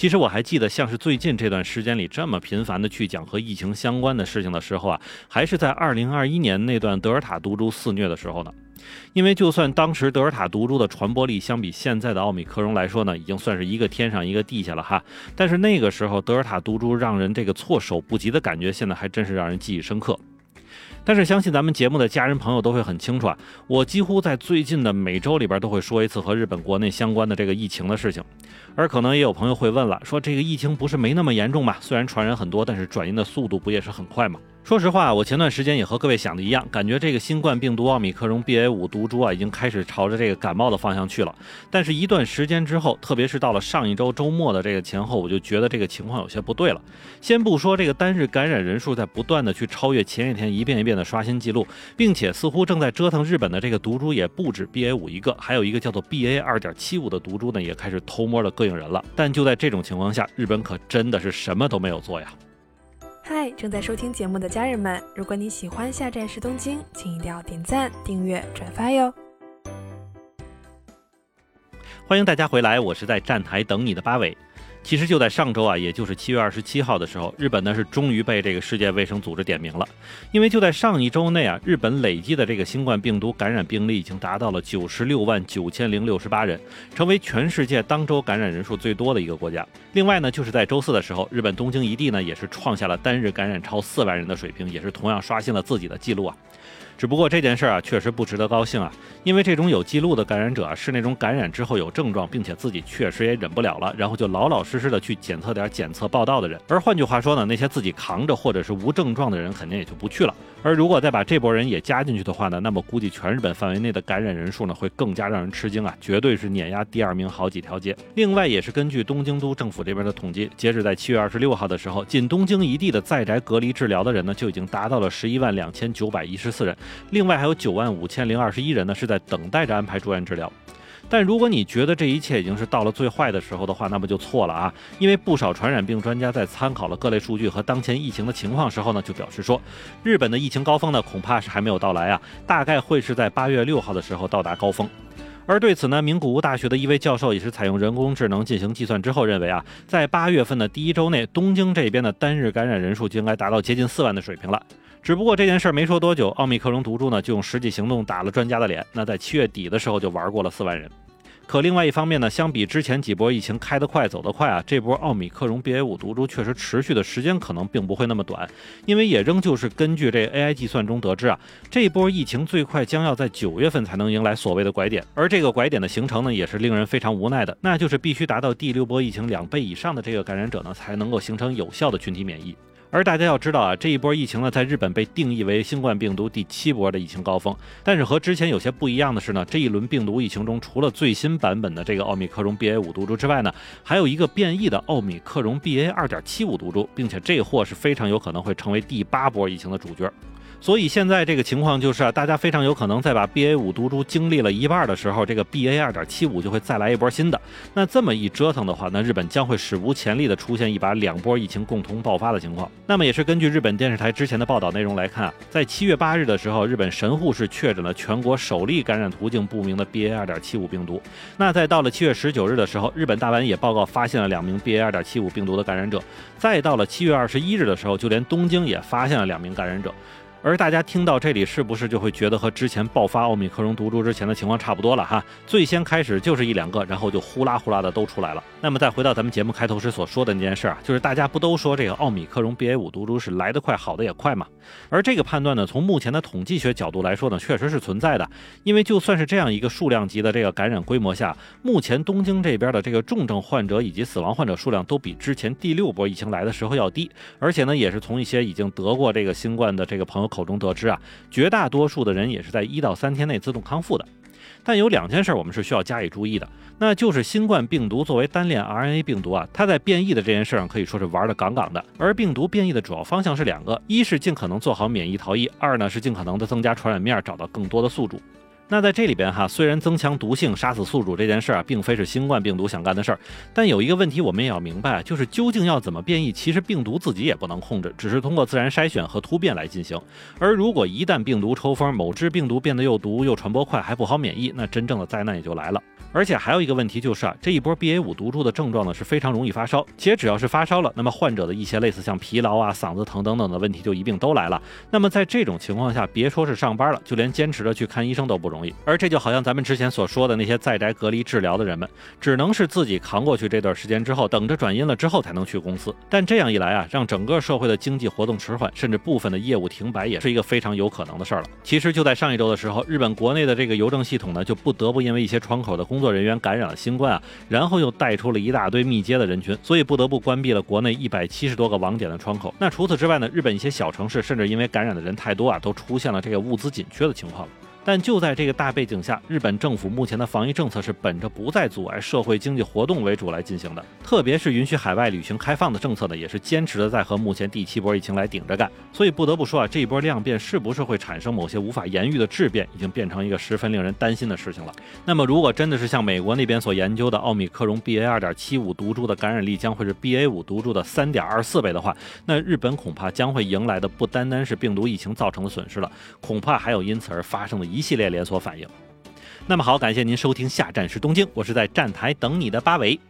其实我还记得，像是最近这段时间里这么频繁的去讲和疫情相关的事情的时候啊，还是在二零二一年那段德尔塔毒株肆虐的时候呢。因为就算当时德尔塔毒株的传播力相比现在的奥密克戎来说呢，已经算是一个天上一个地下了哈。但是那个时候德尔塔毒株让人这个措手不及的感觉，现在还真是让人记忆深刻。但是相信咱们节目的家人朋友都会很清楚啊，我几乎在最近的每周里边都会说一次和日本国内相关的这个疫情的事情。而可能也有朋友会问了，说这个疫情不是没那么严重吗？虽然传染很多，但是转阴的速度不也是很快吗？说实话，我前段时间也和各位想的一样，感觉这个新冠病毒奥密克戎 BA 五毒株啊，已经开始朝着这个感冒的方向去了。但是，一段时间之后，特别是到了上一周周末的这个前后，我就觉得这个情况有些不对了。先不说这个单日感染人数在不断的去超越前一天，一遍一遍的刷新记录，并且似乎正在折腾日本的这个毒株也不止 BA 五一个，还有一个叫做 BA 二点七五的毒株呢，也开始偷摸的膈应人了。但就在这种情况下，日本可真的是什么都没有做呀。嗨，正在收听节目的家人们，如果你喜欢下站是东京，请一定要点赞、订阅、转发哟！欢迎大家回来，我是在站台等你的八尾。其实就在上周啊，也就是七月二十七号的时候，日本呢是终于被这个世界卫生组织点名了。因为就在上一周内啊，日本累计的这个新冠病毒感染病例已经达到了九十六万九千零六十八人，成为全世界当周感染人数最多的一个国家。另外呢，就是在周四的时候，日本东京一地呢也是创下了单日感染超四万人的水平，也是同样刷新了自己的记录啊。只不过这件事儿啊，确实不值得高兴啊，因为这种有记录的感染者啊，是那种感染之后有症状，并且自己确实也忍不了了，然后就老老实实的去检测点检测报道的人。而换句话说呢，那些自己扛着或者是无症状的人，肯定也就不去了。而如果再把这波人也加进去的话呢，那么估计全日本范围内的感染人数呢，会更加让人吃惊啊，绝对是碾压第二名好几条街。另外，也是根据东京都政府这边的统计，截止在七月二十六号的时候，仅东京一地的在宅隔离治疗的人呢，就已经达到了十一万两千九百一十四人。另外还有九万五千零二十一人呢，是在等待着安排住院治疗。但如果你觉得这一切已经是到了最坏的时候的话，那么就错了啊！因为不少传染病专家在参考了各类数据和当前疫情的情况时候呢，就表示说，日本的疫情高峰呢，恐怕是还没有到来啊，大概会是在八月六号的时候到达高峰。而对此呢，名古屋大学的一位教授也是采用人工智能进行计算之后认为啊，在八月份的第一周内，东京这边的单日感染人数就应该达到接近四万的水平了。只不过这件事儿没说多久，奥密克戎毒株呢就用实际行动打了专家的脸。那在七月底的时候就玩过了四万人。可另外一方面呢，相比之前几波疫情开得快走得快啊，这波奥密克戎 BA 五毒株确实持续的时间可能并不会那么短，因为也仍旧是根据这 AI 计算中得知啊，这波疫情最快将要在九月份才能迎来所谓的拐点，而这个拐点的形成呢，也是令人非常无奈的，那就是必须达到第六波疫情两倍以上的这个感染者呢，才能够形成有效的群体免疫。而大家要知道啊，这一波疫情呢，在日本被定义为新冠病毒第七波的疫情高峰。但是和之前有些不一样的是呢，这一轮病毒疫情中，除了最新版本的这个奥密克戎 BA 五毒株之外呢，还有一个变异的奥密克戎 BA 二点七五毒株，并且这货是非常有可能会成为第八波疫情的主角。所以现在这个情况就是啊，大家非常有可能在把 BA 五毒株经历了一半的时候，这个 BA 二点七五就会再来一波新的。那这么一折腾的话，那日本将会史无前例的出现一把两波疫情共同爆发的情况。那么也是根据日本电视台之前的报道内容来看啊，在七月八日的时候，日本神户市确诊了全国首例感染途径不明的 BA 二点七五病毒。那在到了七月十九日的时候，日本大阪也报告发现了两名 BA 二点七五病毒的感染者。再到了七月二十一日的时候，就连东京也发现了两名感染者。而大家听到这里，是不是就会觉得和之前爆发奥密克戎毒株之前的情况差不多了哈？最先开始就是一两个，然后就呼啦呼啦的都出来了。那么再回到咱们节目开头时所说的那件事啊，就是大家不都说这个奥密克戎 BA 五毒株是来得快，好的也快嘛？而这个判断呢，从目前的统计学角度来说呢，确实是存在的。因为就算是这样一个数量级的这个感染规模下，目前东京这边的这个重症患者以及死亡患者数量都比之前第六波疫情来的时候要低，而且呢，也是从一些已经得过这个新冠的这个朋友。口中得知啊，绝大多数的人也是在一到三天内自动康复的。但有两件事我们是需要加以注意的，那就是新冠病毒作为单链 RNA 病毒啊，它在变异的这件事上可以说是玩的杠杠的。而病毒变异的主要方向是两个，一是尽可能做好免疫逃逸，二呢是尽可能的增加传染面，找到更多的宿主。那在这里边哈，虽然增强毒性、杀死宿主这件事儿啊，并非是新冠病毒想干的事儿，但有一个问题我们也要明白，就是究竟要怎么变异，其实病毒自己也不能控制，只是通过自然筛选和突变来进行。而如果一旦病毒抽风，某只病毒变得又毒又传播快，还不好免疫，那真正的灾难也就来了。而且还有一个问题就是啊，这一波 BA 五毒株的症状呢是非常容易发烧，且只要是发烧了，那么患者的一些类似像疲劳啊、嗓子疼等等的问题就一并都来了。那么在这种情况下，别说是上班了，就连坚持着去看医生都不容易。而这就好像咱们之前所说的那些在宅隔离治疗的人们，只能是自己扛过去这段时间之后，等着转阴了之后才能去公司。但这样一来啊，让整个社会的经济活动迟缓，甚至部分的业务停摆，也是一个非常有可能的事儿了。其实就在上一周的时候，日本国内的这个邮政系统呢，就不得不因为一些窗口的工作人员感染了。新冠啊，然后又带出了一大堆密接的人群，所以不得不关闭了国内一百七十多个网点的窗口。那除此之外呢，日本一些小城市甚至因为感染的人太多啊，都出现了这个物资紧缺的情况。但就在这个大背景下，日本政府目前的防疫政策是本着不再阻碍社会经济活动为主来进行的，特别是允许海外旅行开放的政策呢，也是坚持的在和目前第七波疫情来顶着干。所以不得不说啊，这一波量变是不是会产生某些无法言喻的质变，已经变成一个十分令人担心的事情了。那么如果真的是像美国那边所研究的奥密克戎 BA 二点七五毒株的感染力将会是 BA 五毒株的三点二四倍的话，那日本恐怕将会迎来的不单单是病毒疫情造成的损失了，恐怕还有因此而发生的一系列连锁反应。那么好，感谢您收听下站是东京，我是在站台等你的八维。